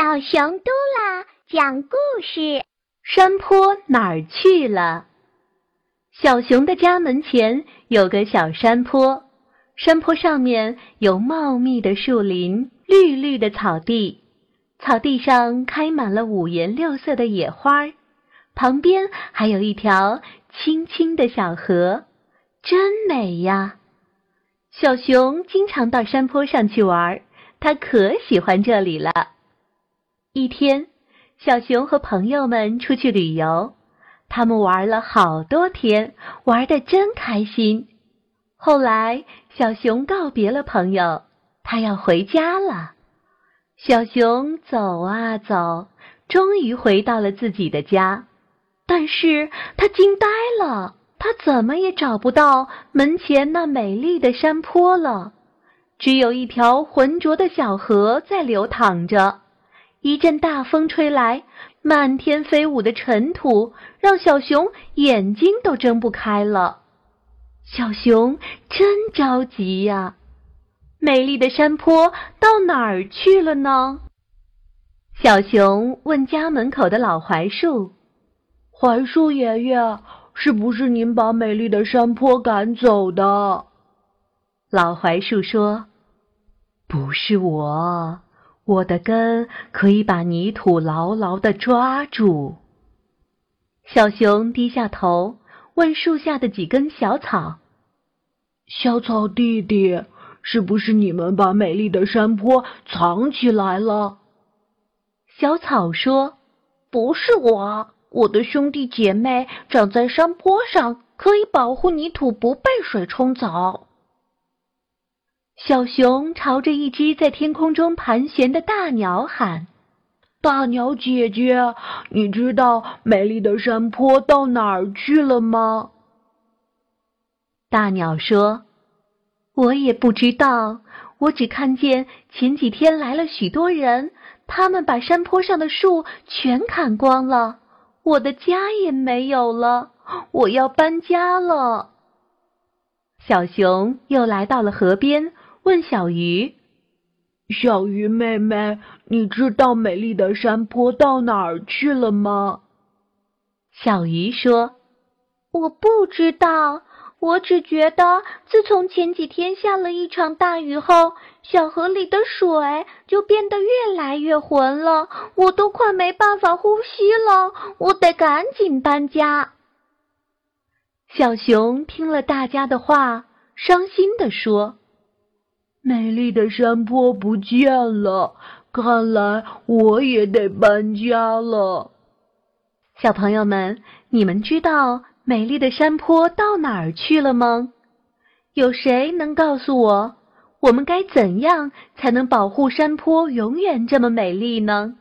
小熊嘟啦讲故事：山坡哪儿去了？小熊的家门前有个小山坡，山坡上面有茂密的树林、绿绿的草地，草地上开满了五颜六色的野花，旁边还有一条清清的小河，真美呀！小熊经常到山坡上去玩，它可喜欢这里了。一天，小熊和朋友们出去旅游，他们玩了好多天，玩的真开心。后来，小熊告别了朋友，他要回家了。小熊走啊走，终于回到了自己的家，但是他惊呆了，他怎么也找不到门前那美丽的山坡了，只有一条浑浊的小河在流淌着。一阵大风吹来，漫天飞舞的尘土让小熊眼睛都睁不开了。小熊真着急呀！美丽的山坡到哪儿去了呢？小熊问家门口的老槐树：“槐树爷爷，是不是您把美丽的山坡赶走的？”老槐树说：“不是我。”我的根可以把泥土牢牢地抓住。小熊低下头问树下的几根小草：“小草弟弟，是不是你们把美丽的山坡藏起来了？”小草说：“不是我，我的兄弟姐妹长在山坡上，可以保护泥土不被水冲走。”小熊朝着一只在天空中盘旋的大鸟喊：“大鸟姐姐，你知道美丽的山坡到哪儿去了吗？”大鸟说：“我也不知道，我只看见前几天来了许多人，他们把山坡上的树全砍光了，我的家也没有了，我要搬家了。”小熊又来到了河边。问小鱼：“小鱼妹妹，你知道美丽的山坡到哪儿去了吗？”小鱼说：“我不知道，我只觉得自从前几天下了一场大雨后，小河里的水就变得越来越浑了，我都快没办法呼吸了，我得赶紧搬家。”小熊听了大家的话，伤心地说。美丽的山坡不见了，看来我也得搬家了。小朋友们，你们知道美丽的山坡到哪儿去了吗？有谁能告诉我，我们该怎样才能保护山坡永远这么美丽呢？